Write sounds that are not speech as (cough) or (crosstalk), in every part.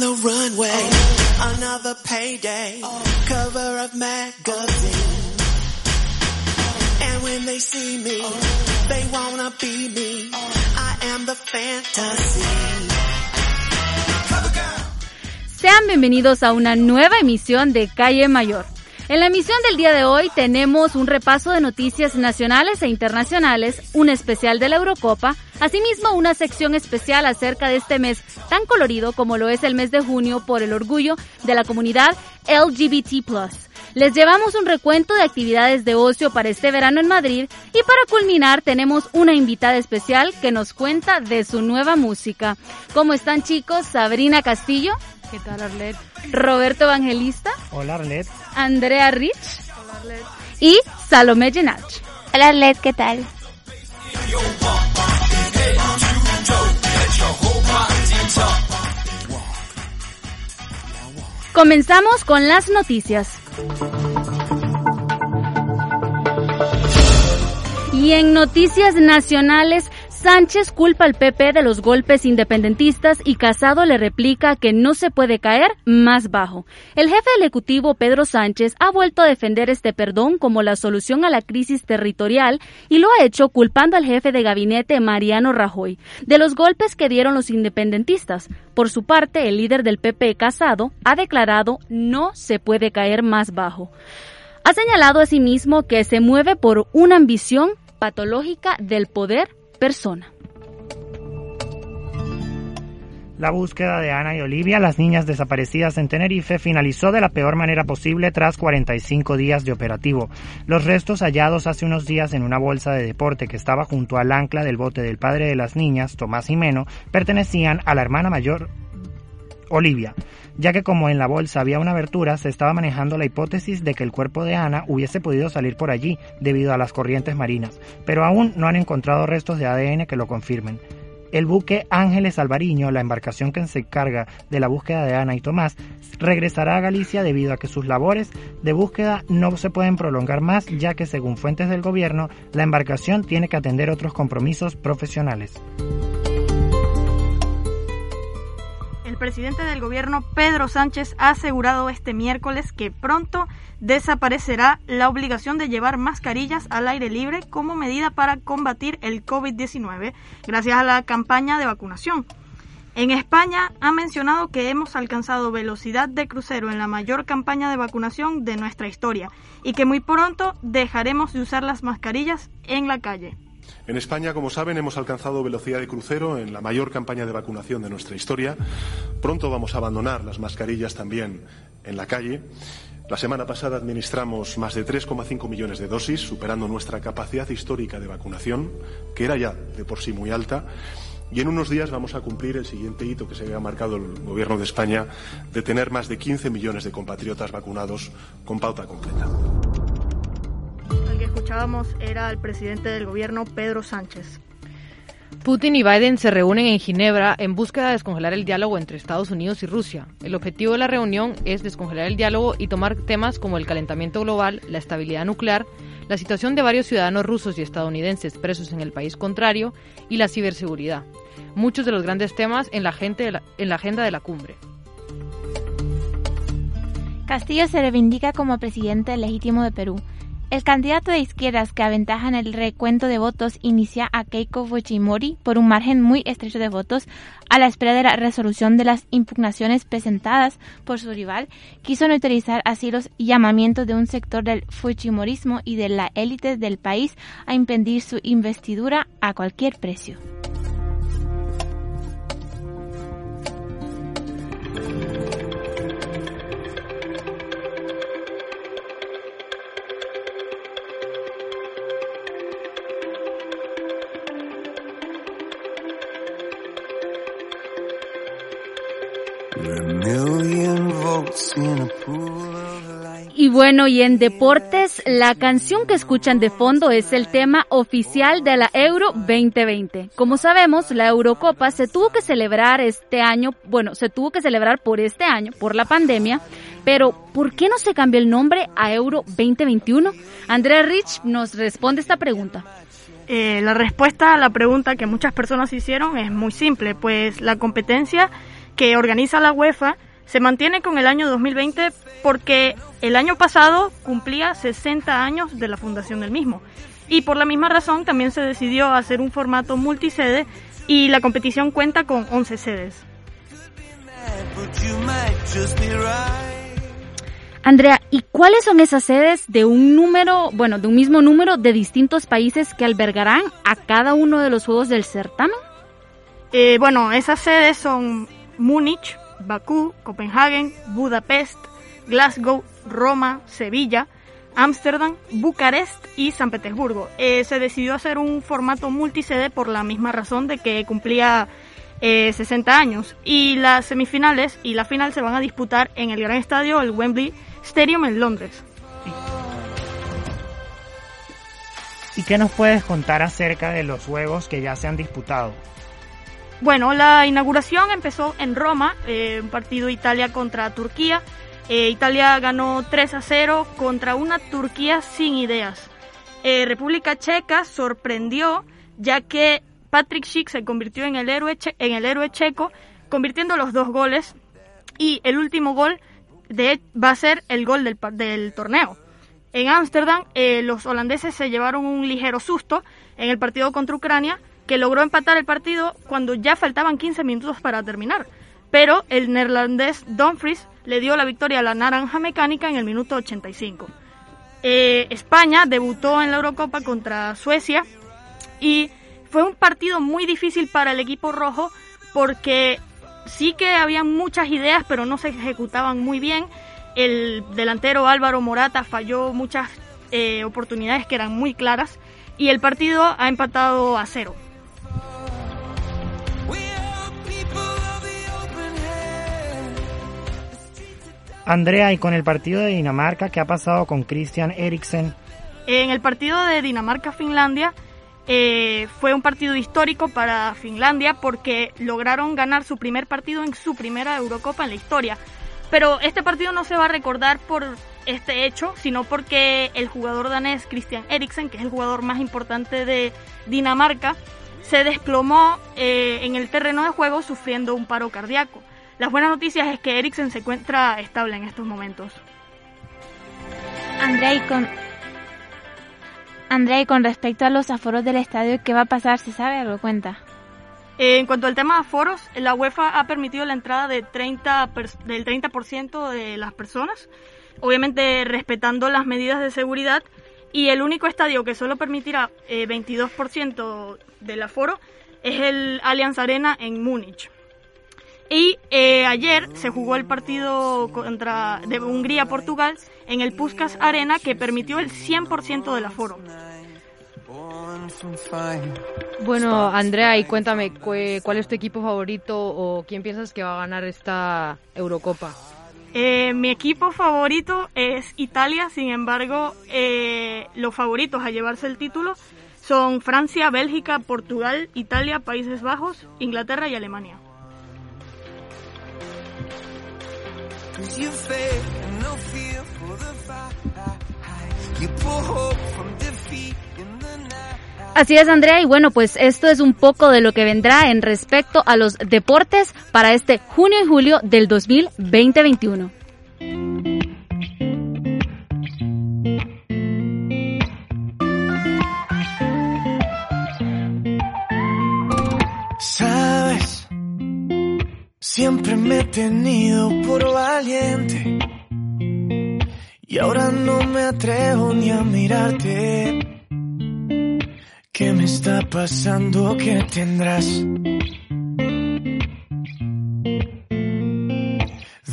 the runway, another payday, cover of magazine. And when they see me, they wanna be me. I am the fantasy. Sean bienvenidos a una nueva emisión de Calle Mayor. En la emisión del día de hoy tenemos un repaso de noticias nacionales e internacionales, un especial de la Eurocopa, asimismo una sección especial acerca de este mes tan colorido como lo es el mes de junio por el orgullo de la comunidad LGBT+. Les llevamos un recuento de actividades de ocio para este verano en Madrid y para culminar tenemos una invitada especial que nos cuenta de su nueva música. ¿Cómo están chicos? Sabrina Castillo. ¿Qué tal, Arlet? Roberto Evangelista. Hola, Arlet. Andrea Rich. Y Salomé Genach. Hola, Arlet, ¿qué tal? Comenzamos con las noticias. Y en noticias nacionales, Sánchez culpa al PP de los golpes independentistas y Casado le replica que no se puede caer más bajo. El jefe Ejecutivo, Pedro Sánchez, ha vuelto a defender este perdón como la solución a la crisis territorial y lo ha hecho culpando al jefe de gabinete, Mariano Rajoy, de los golpes que dieron los independentistas. Por su parte, el líder del PP, Casado, ha declarado no se puede caer más bajo. Ha señalado asimismo que se mueve por una ambición patológica del poder persona. La búsqueda de Ana y Olivia, las niñas desaparecidas en Tenerife, finalizó de la peor manera posible tras 45 días de operativo. Los restos hallados hace unos días en una bolsa de deporte que estaba junto al ancla del bote del padre de las niñas, Tomás Jimeno, pertenecían a la hermana mayor Olivia, ya que como en la bolsa había una abertura, se estaba manejando la hipótesis de que el cuerpo de Ana hubiese podido salir por allí debido a las corrientes marinas, pero aún no han encontrado restos de ADN que lo confirmen. El buque Ángeles Alvariño, la embarcación que se encarga de la búsqueda de Ana y Tomás, regresará a Galicia debido a que sus labores de búsqueda no se pueden prolongar más, ya que según fuentes del gobierno, la embarcación tiene que atender otros compromisos profesionales. Presidente del gobierno, Pedro Sánchez, ha asegurado este miércoles que pronto desaparecerá la obligación de llevar mascarillas al aire libre como medida para combatir el COVID-19 gracias a la campaña de vacunación. En España ha mencionado que hemos alcanzado velocidad de crucero en la mayor campaña de vacunación de nuestra historia y que muy pronto dejaremos de usar las mascarillas en la calle. En España, como saben, hemos alcanzado velocidad de crucero en la mayor campaña de vacunación de nuestra historia. Pronto vamos a abandonar las mascarillas también en la calle. La semana pasada administramos más de 3,5 millones de dosis, superando nuestra capacidad histórica de vacunación, que era ya de por sí muy alta. Y en unos días vamos a cumplir el siguiente hito que se había marcado el Gobierno de España de tener más de 15 millones de compatriotas vacunados con pauta completa que escuchábamos era el presidente del gobierno, Pedro Sánchez. Putin y Biden se reúnen en Ginebra en búsqueda de descongelar el diálogo entre Estados Unidos y Rusia. El objetivo de la reunión es descongelar el diálogo y tomar temas como el calentamiento global, la estabilidad nuclear, la situación de varios ciudadanos rusos y estadounidenses presos en el país contrario y la ciberseguridad. Muchos de los grandes temas en la, en la agenda de la cumbre. Castillo se reivindica como presidente legítimo de Perú. El candidato de izquierdas que aventaja en el recuento de votos inicia a Keiko Fujimori por un margen muy estrecho de votos a la espera de la resolución de las impugnaciones presentadas por su rival. Quiso neutralizar así los llamamientos de un sector del Fujimorismo y de la élite del país a impedir su investidura a cualquier precio. Bueno, y en deportes, la canción que escuchan de fondo es el tema oficial de la Euro 2020. Como sabemos, la Eurocopa se tuvo que celebrar este año, bueno, se tuvo que celebrar por este año, por la pandemia, pero ¿por qué no se cambió el nombre a Euro 2021? Andrea Rich nos responde esta pregunta. Eh, la respuesta a la pregunta que muchas personas hicieron es muy simple, pues la competencia que organiza la UEFA se mantiene con el año 2020 porque el año pasado cumplía 60 años de la fundación del mismo. Y por la misma razón también se decidió hacer un formato multisede y la competición cuenta con 11 sedes. Andrea, ¿y cuáles son esas sedes de un número, bueno, de un mismo número de distintos países que albergarán a cada uno de los juegos del certamen? Eh, bueno, esas sedes son Múnich, Bakú, Copenhagen, Budapest, Glasgow, Roma, Sevilla, Ámsterdam, Bucarest y San Petersburgo. Eh, se decidió hacer un formato multisede por la misma razón de que cumplía 60 eh, años. Y las semifinales y la final se van a disputar en el gran estadio, el Wembley Stadium en Londres. ¿Y qué nos puedes contar acerca de los juegos que ya se han disputado? Bueno, la inauguración empezó en Roma, eh, un partido Italia contra Turquía. Eh, Italia ganó 3 a 0 contra una Turquía sin ideas. República Checa sorprendió ya que Patrick Schick se convirtió en el héroe, en el héroe checo, convirtiendo los dos goles y el último gol de, va a ser el gol del, del torneo. En Ámsterdam, eh, los holandeses se llevaron un ligero susto en el partido contra Ucrania, que logró empatar el partido cuando ya faltaban 15 minutos para terminar. Pero el neerlandés Dumfries le dio la victoria a la naranja mecánica en el minuto 85. Eh, España debutó en la Eurocopa contra Suecia y fue un partido muy difícil para el equipo rojo porque sí que había muchas ideas, pero no se ejecutaban muy bien. El delantero Álvaro Morata falló muchas eh, oportunidades que eran muy claras y el partido ha empatado a cero. Andrea, y con el partido de Dinamarca, ¿qué ha pasado con Christian Eriksen? En el partido de Dinamarca-Finlandia, eh, fue un partido histórico para Finlandia porque lograron ganar su primer partido en su primera Eurocopa en la historia. Pero este partido no se va a recordar por este hecho, sino porque el jugador danés Christian Eriksen, que es el jugador más importante de Dinamarca, se desplomó eh, en el terreno de juego sufriendo un paro cardíaco. Las buenas noticias es que Eriksen se encuentra estable en estos momentos. Andrei, con Andrea, y con respecto a los aforos del estadio, ¿qué va a pasar? ¿Se sabe algo? Cuenta. en cuanto al tema de aforos, la UEFA ha permitido la entrada de 30 del 30% de las personas, obviamente respetando las medidas de seguridad, y el único estadio que solo permitirá 22% eh, del aforo es el Allianz Arena en Múnich. Y eh, ayer se jugó el partido contra de Hungría-Portugal en el Puskas Arena que permitió el 100% del aforo. Bueno, Andrea, y cuéntame, ¿cuál es tu equipo favorito o quién piensas que va a ganar esta Eurocopa? Eh, mi equipo favorito es Italia, sin embargo, eh, los favoritos a llevarse el título son Francia, Bélgica, Portugal, Italia, Países Bajos, Inglaterra y Alemania. Así es, Andrea, y bueno, pues esto es un poco de lo que vendrá en respecto a los deportes para este junio y julio del 2021. Siempre me he tenido por valiente y ahora no me atrevo ni a mirarte. ¿Qué me está pasando? ¿Qué tendrás?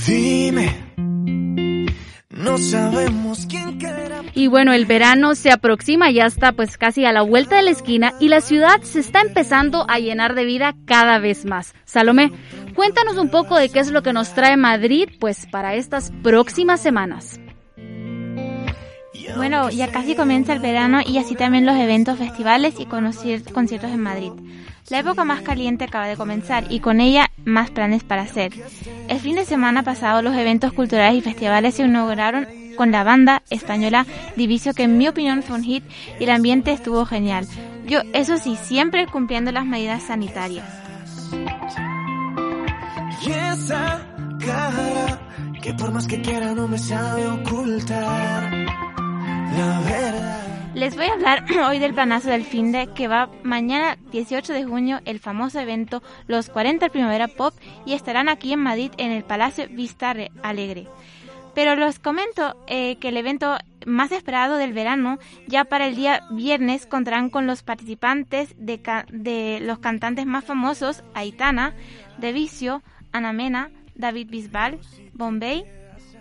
Dime, no sabemos. Bueno, el verano se aproxima, ya está pues casi a la vuelta de la esquina y la ciudad se está empezando a llenar de vida cada vez más. Salomé, cuéntanos un poco de qué es lo que nos trae Madrid pues para estas próximas semanas. Bueno, ya casi comienza el verano y así también los eventos, festivales y conciertos en Madrid. La época más caliente acaba de comenzar y con ella más planes para hacer. El fin de semana pasado los eventos culturales y festivales se inauguraron con la banda española Diviso que en mi opinión fue un hit y el ambiente estuvo genial. Yo, eso sí, siempre cumpliendo las medidas sanitarias. Y esa cara que por más que quiera no me sabe ocultar la verdad. Les voy a hablar (clears throat) hoy del planazo del fin de que va mañana 18 de junio el famoso evento Los 40 Primavera Pop y estarán aquí en Madrid en el Palacio Vista Alegre. Pero les comento eh, que el evento más esperado del verano, ya para el día viernes, contarán con los participantes de, de los cantantes más famosos, Aitana, Devicio, Ana Mena, David Bisbal, Bombay,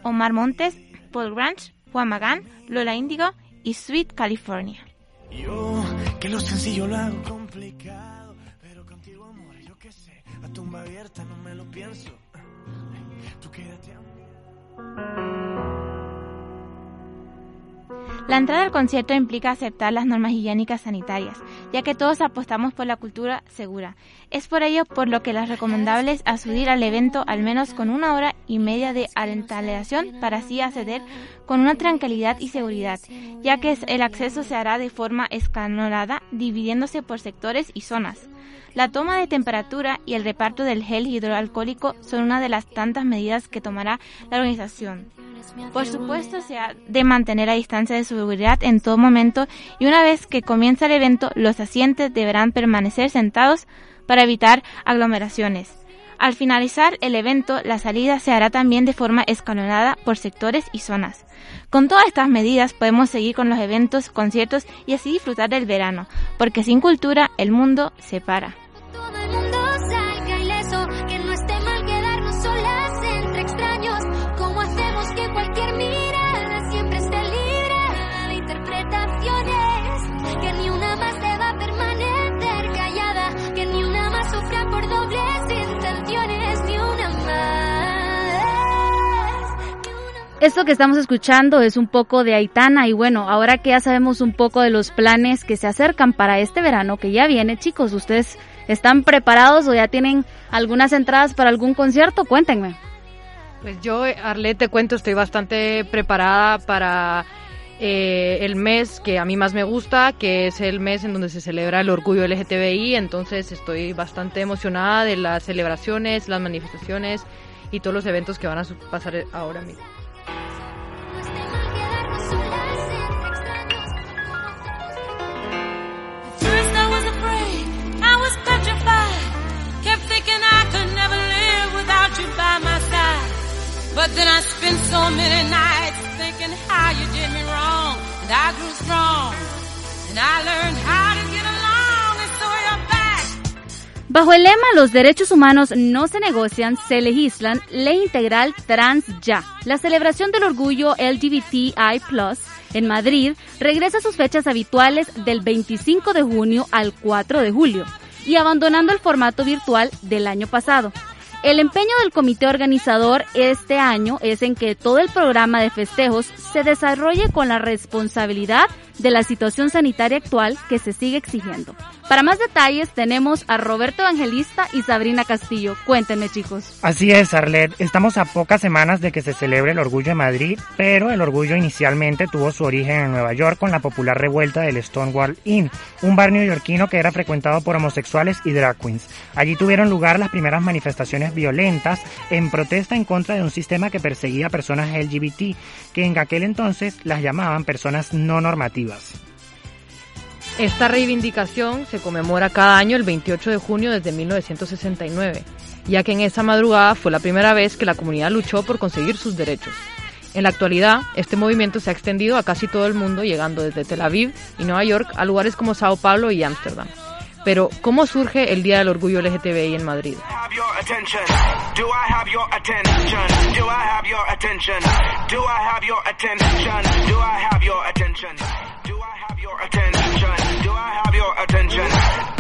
Omar Montes, Paul Grange, Juan Magán, Lola Índigo y Sweet California. Yo, que lo sencillo lo hago complicado, pero contigo amor, yo qué sé, a tumba abierta no me lo pienso. Tú quédate a La entrada al concierto implica aceptar las normas higiénicas sanitarias, ya que todos apostamos por la cultura segura. Es por ello por lo que les recomendable es acudir al evento al menos con una hora y media de antelación para así acceder con una tranquilidad y seguridad, ya que el acceso se hará de forma escalonada, dividiéndose por sectores y zonas. La toma de temperatura y el reparto del gel hidroalcohólico son una de las tantas medidas que tomará la organización. Por supuesto, se ha de mantener a distancia de seguridad en todo momento y una vez que comienza el evento, los asientos deberán permanecer sentados para evitar aglomeraciones. Al finalizar el evento, la salida se hará también de forma escalonada por sectores y zonas. Con todas estas medidas podemos seguir con los eventos, conciertos y así disfrutar del verano, porque sin cultura el mundo se para. Esto que estamos escuchando es un poco de Aitana y bueno, ahora que ya sabemos un poco de los planes que se acercan para este verano que ya viene, chicos, ¿ustedes están preparados o ya tienen algunas entradas para algún concierto? Cuéntenme. Pues yo, Arlet, te cuento, estoy bastante preparada para eh, el mes que a mí más me gusta, que es el mes en donde se celebra el orgullo LGTBI, entonces estoy bastante emocionada de las celebraciones, las manifestaciones y todos los eventos que van a pasar ahora mismo. But then I spent so many nights thinking how you did me wrong. And I grew strong. And I learned how to get along. And so you're back. Bajo el lema Los derechos humanos no se negocian, se legislan Ley Integral Trans Ya. La celebración del orgullo LGBTI en Madrid regresa a sus fechas habituales del 25 de junio al 4 de julio y abandonando el formato virtual del año pasado. El empeño del comité organizador este año es en que todo el programa de festejos se desarrolle con la responsabilidad de la situación sanitaria actual que se sigue exigiendo. Para más detalles tenemos a Roberto Evangelista y Sabrina Castillo. Cuéntenme chicos. Así es, Arlet. Estamos a pocas semanas de que se celebre el Orgullo de Madrid, pero el orgullo inicialmente tuvo su origen en Nueva York con la popular revuelta del Stonewall Inn, un bar neoyorquino que era frecuentado por homosexuales y drag queens. Allí tuvieron lugar las primeras manifestaciones violentas en protesta en contra de un sistema que perseguía a personas LGBT, que en aquel entonces las llamaban personas no normativas. Esta reivindicación se conmemora cada año el 28 de junio desde 1969, ya que en esa madrugada fue la primera vez que la comunidad luchó por conseguir sus derechos. En la actualidad, este movimiento se ha extendido a casi todo el mundo, llegando desde Tel Aviv y Nueva York a lugares como Sao Paulo y Ámsterdam. Pero, ¿cómo surge el Día del Orgullo LGTBI en Madrid?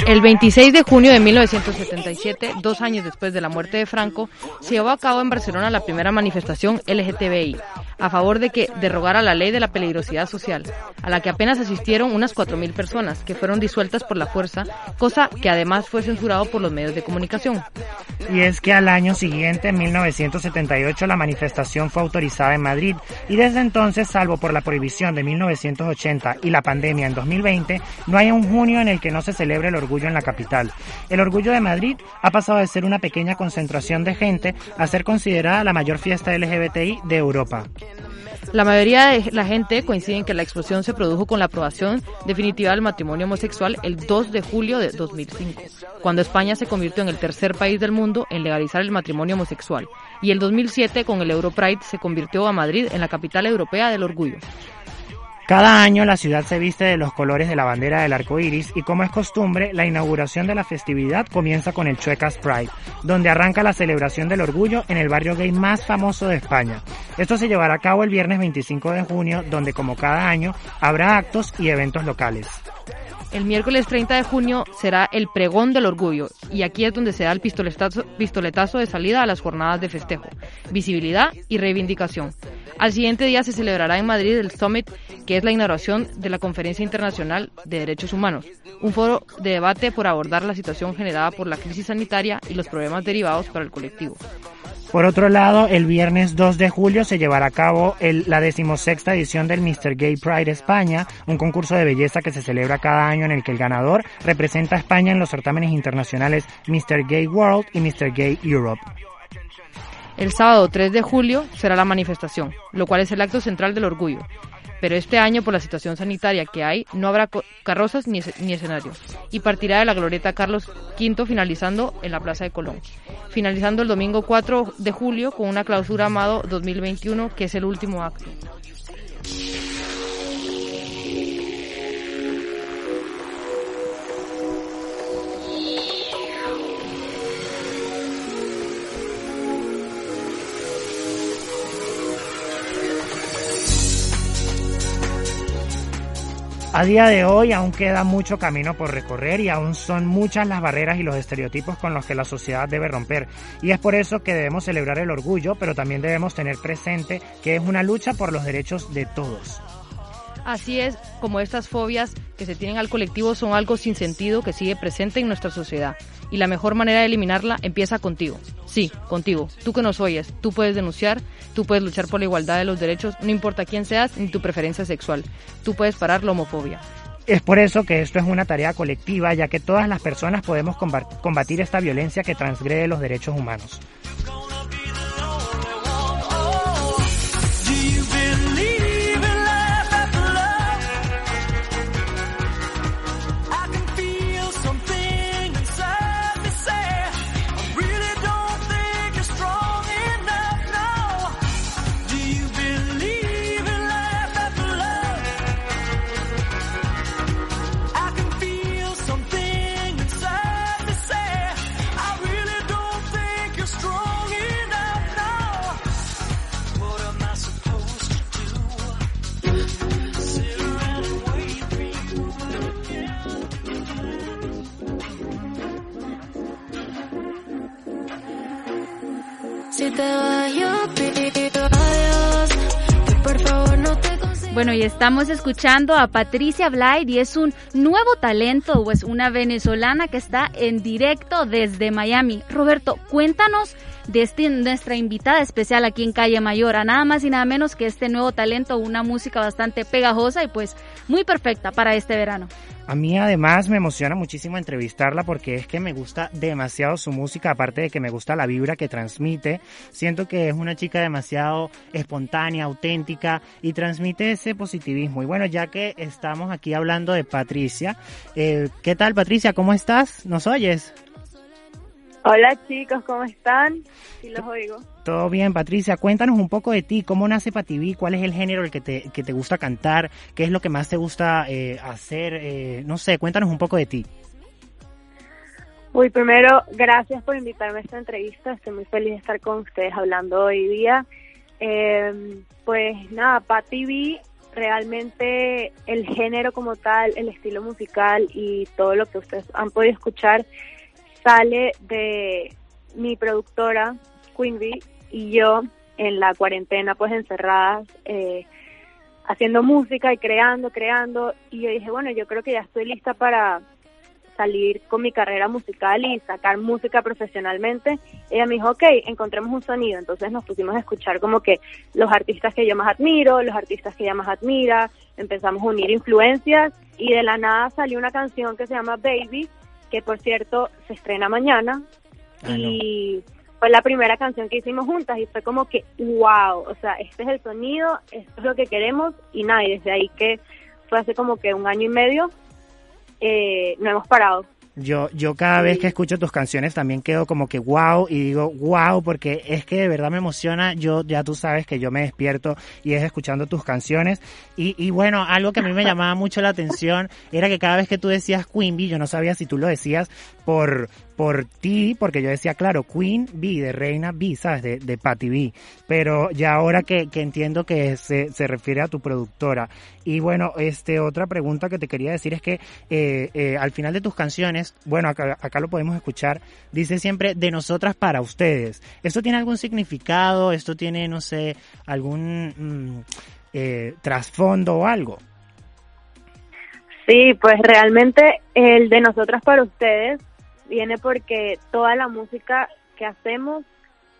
El 26 de junio de 1977, dos años después de la muerte de Franco, se llevó a cabo en Barcelona la primera manifestación LGTBI. A favor de que derogara la ley de la peligrosidad social, a la que apenas asistieron unas 4.000 personas, que fueron disueltas por la fuerza, cosa que además fue censurado por los medios de comunicación. Y es que al año siguiente, en 1978, la manifestación fue autorizada en Madrid y desde entonces, salvo por la prohibición de 1980 y la pandemia en 2020, no hay un junio en el que no se celebre el orgullo en la capital. El orgullo de Madrid ha pasado de ser una pequeña concentración de gente a ser considerada la mayor fiesta LGBTI de Europa. La mayoría de la gente coincide en que la explosión se produjo con la aprobación definitiva del matrimonio homosexual el 2 de julio de 2005, cuando España se convirtió en el tercer país del mundo en legalizar el matrimonio homosexual, y el 2007 con el Europride se convirtió a Madrid en la capital europea del orgullo. Cada año la ciudad se viste de los colores de la bandera del arco iris y como es costumbre, la inauguración de la festividad comienza con el Chuecas Pride, donde arranca la celebración del orgullo en el barrio gay más famoso de España. Esto se llevará a cabo el viernes 25 de junio, donde como cada año habrá actos y eventos locales. El miércoles 30 de junio será el pregón del orgullo y aquí es donde se da el pistoletazo, pistoletazo de salida a las jornadas de festejo, visibilidad y reivindicación. Al siguiente día se celebrará en Madrid el Summit, que es la inauguración de la Conferencia Internacional de Derechos Humanos, un foro de debate por abordar la situación generada por la crisis sanitaria y los problemas derivados para el colectivo. Por otro lado, el viernes 2 de julio se llevará a cabo la decimosexta edición del Mr. Gay Pride España, un concurso de belleza que se celebra cada año en el que el ganador representa a España en los certámenes internacionales Mr. Gay World y Mr. Gay Europe. El sábado 3 de julio será la manifestación, lo cual es el acto central del orgullo. Pero este año, por la situación sanitaria que hay, no habrá carrozas ni, ni escenario. Y partirá de la glorieta Carlos V finalizando en la Plaza de Colón. Finalizando el domingo 4 de julio con una clausura Amado 2021, que es el último acto. A día de hoy aún queda mucho camino por recorrer y aún son muchas las barreras y los estereotipos con los que la sociedad debe romper. Y es por eso que debemos celebrar el orgullo, pero también debemos tener presente que es una lucha por los derechos de todos. Así es, como estas fobias que se tienen al colectivo son algo sin sentido que sigue presente en nuestra sociedad. Y la mejor manera de eliminarla empieza contigo. Sí, contigo. Tú que nos oyes, tú puedes denunciar, tú puedes luchar por la igualdad de los derechos, no importa quién seas ni tu preferencia sexual. Tú puedes parar la homofobia. Es por eso que esto es una tarea colectiva, ya que todas las personas podemos combatir esta violencia que transgrede los derechos humanos. Estamos escuchando a Patricia Blyde y es un nuevo talento, pues una venezolana que está en directo desde Miami. Roberto, cuéntanos de este, nuestra invitada especial aquí en Calle Mayor, a nada más y nada menos que este nuevo talento, una música bastante pegajosa y pues muy perfecta para este verano. A mí además me emociona muchísimo entrevistarla porque es que me gusta demasiado su música, aparte de que me gusta la vibra que transmite. Siento que es una chica demasiado espontánea, auténtica y transmite ese positivismo. Y bueno, ya que estamos aquí hablando de Patricia, eh, ¿qué tal Patricia? ¿Cómo estás? ¿Nos oyes? Hola chicos, ¿cómo están? Sí los oigo. Todo bien, Patricia. Cuéntanos un poco de ti. ¿Cómo nace Pativí? ¿Cuál es el género el que te, que te gusta cantar? ¿Qué es lo que más te gusta eh, hacer? Eh, no sé, cuéntanos un poco de ti. Uy, primero, gracias por invitarme a esta entrevista. Estoy muy feliz de estar con ustedes hablando hoy día. Eh, pues nada, Pativí, realmente el género como tal, el estilo musical y todo lo que ustedes han podido escuchar sale de mi productora, Queen Bee, y yo en la cuarentena pues encerradas eh, haciendo música y creando, creando. Y yo dije, bueno, yo creo que ya estoy lista para salir con mi carrera musical y sacar música profesionalmente, ella me dijo, ok, encontremos un sonido. Entonces nos pusimos a escuchar como que los artistas que yo más admiro, los artistas que ella más admira, empezamos a unir influencias y de la nada salió una canción que se llama Baby, que por cierto se estrena mañana. Ah, y fue la primera canción que hicimos juntas y fue como que, wow, o sea, este es el sonido, esto es lo que queremos y nada, y desde ahí que fue hace como que un año y medio, eh, no hemos parado. Yo, yo cada vez que escucho tus canciones también quedo como que wow y digo wow porque es que de verdad me emociona. Yo ya tú sabes que yo me despierto y es escuchando tus canciones. Y, y bueno, algo que a mí me llamaba mucho la atención era que cada vez que tú decías Bee, yo no sabía si tú lo decías por, por ti, porque yo decía, claro, Queen Bee, de Reina Bee, ¿sabes? De, de Patty Bee. Pero ya ahora que, que entiendo que se, se refiere a tu productora. Y bueno, este, otra pregunta que te quería decir es que eh, eh, al final de tus canciones, bueno, acá, acá lo podemos escuchar, dice siempre de nosotras para ustedes. ¿Esto tiene algún significado? ¿Esto tiene, no sé, algún mm, eh, trasfondo o algo? Sí, pues realmente el de nosotras para ustedes viene porque toda la música que hacemos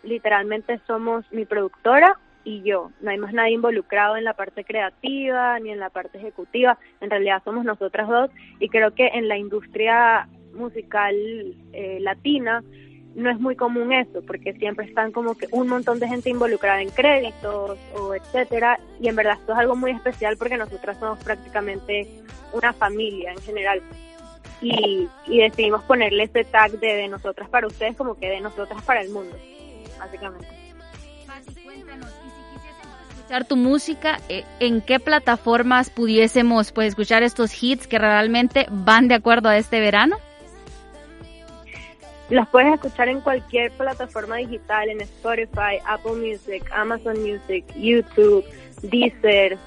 literalmente somos mi productora y yo. No hay más nadie involucrado en la parte creativa ni en la parte ejecutiva. En realidad somos nosotras dos y creo que en la industria musical eh, latina no es muy común eso, porque siempre están como que un montón de gente involucrada en créditos o etcétera, y en verdad esto es algo muy especial porque nosotras somos prácticamente una familia en general. Y, y decidimos ponerle ese tag de de nosotras para ustedes como que de nosotras para el mundo, básicamente. escuchar tu música, eh, ¿en qué plataformas pudiésemos pues escuchar estos hits que realmente van de acuerdo a este verano? Las puedes escuchar en cualquier plataforma digital, en Spotify, Apple Music, Amazon Music, YouTube, Deezer,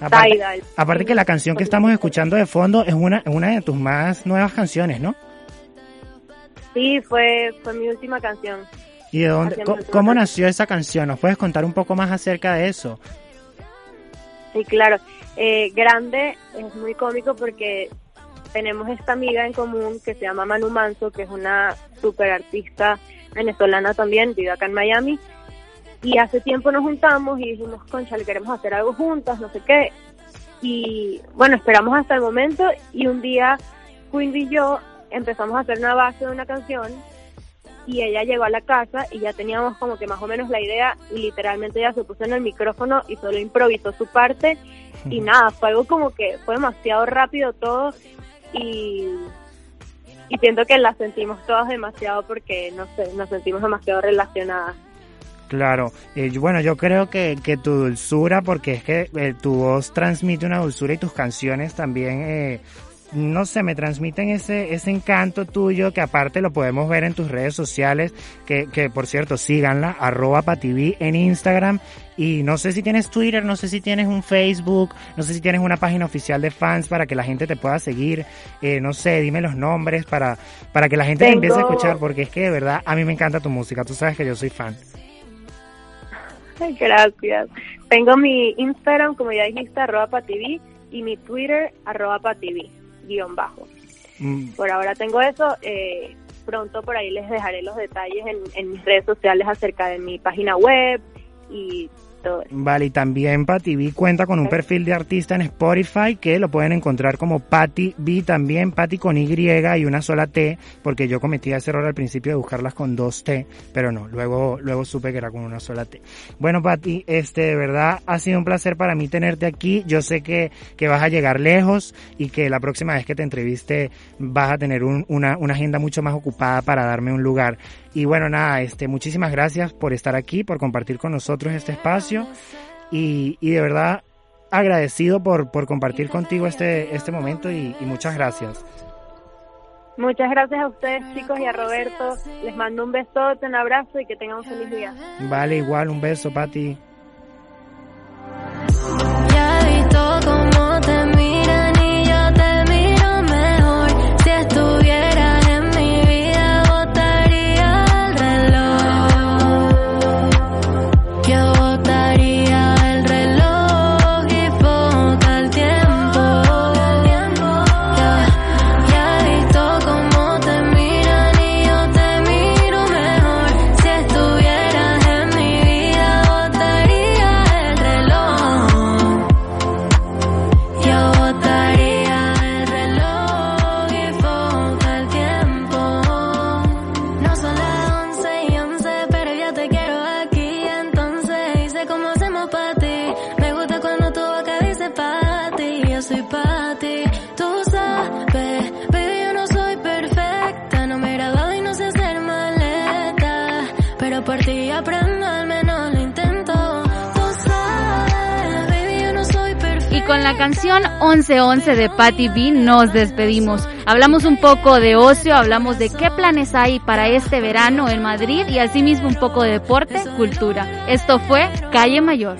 Aparte, aparte que la canción que estamos escuchando de fondo es una, una de tus más nuevas canciones, ¿no? Sí, fue, fue mi última canción. ¿Y de dónde, cómo nació esa canción? ¿Nos puedes contar un poco más acerca de eso? Sí, claro. Eh, grande es muy cómico porque tenemos esta amiga en común que se llama Manu Manso, que es una super artista venezolana también, vive acá en Miami. Y hace tiempo nos juntamos y dijimos, concha, le queremos hacer algo juntas, no sé qué. Y bueno, esperamos hasta el momento y un día Queen y yo empezamos a hacer una base de una canción y ella llegó a la casa y ya teníamos como que más o menos la idea y literalmente ella se puso en el micrófono y solo improvisó su parte y nada, fue algo como que fue demasiado rápido todo y, y siento que la sentimos todas demasiado porque no sé, nos sentimos demasiado relacionadas. Claro, eh, bueno, yo creo que, que tu dulzura, porque es que eh, tu voz transmite una dulzura y tus canciones también, eh, no sé, me transmiten ese, ese encanto tuyo que aparte lo podemos ver en tus redes sociales, que, que por cierto, síganla, arroba pativí en Instagram. Y no sé si tienes Twitter, no sé si tienes un Facebook, no sé si tienes una página oficial de fans para que la gente te pueda seguir. Eh, no sé, dime los nombres para, para que la gente te empiece a escuchar, porque es que de verdad a mí me encanta tu música, tú sabes que yo soy fan. (laughs) Gracias. Tengo mi Instagram, como ya dijiste, arroba pativí y mi Twitter, arroba pativí, guion bajo. Mm, Por ahora tengo eso. eh, pronto por ahí les dejaré los detalles en, en mis redes sociales acerca de mi página web y Vale, y también Patty B cuenta con un perfil de artista en Spotify que lo pueden encontrar como Patty B también, Patty con Y y una sola T, porque yo cometí ese error al principio de buscarlas con dos T, pero no, luego, luego supe que era con una sola T. Bueno, Patty, este, de verdad ha sido un placer para mí tenerte aquí. Yo sé que, que vas a llegar lejos y que la próxima vez que te entreviste vas a tener un- una, una agenda mucho más ocupada para darme un lugar. Y bueno, nada, este, muchísimas gracias por estar aquí, por compartir con nosotros este espacio y, y de verdad agradecido por, por compartir contigo este, este momento y, y muchas gracias. Muchas gracias a ustedes chicos y a Roberto. Les mando un besote, un abrazo y que tengan un feliz día. Vale, igual, un beso, Pati. La canción 1111 de Patty B nos despedimos. Hablamos un poco de ocio, hablamos de qué planes hay para este verano en Madrid y asimismo un poco de deporte, cultura. Esto fue Calle Mayor.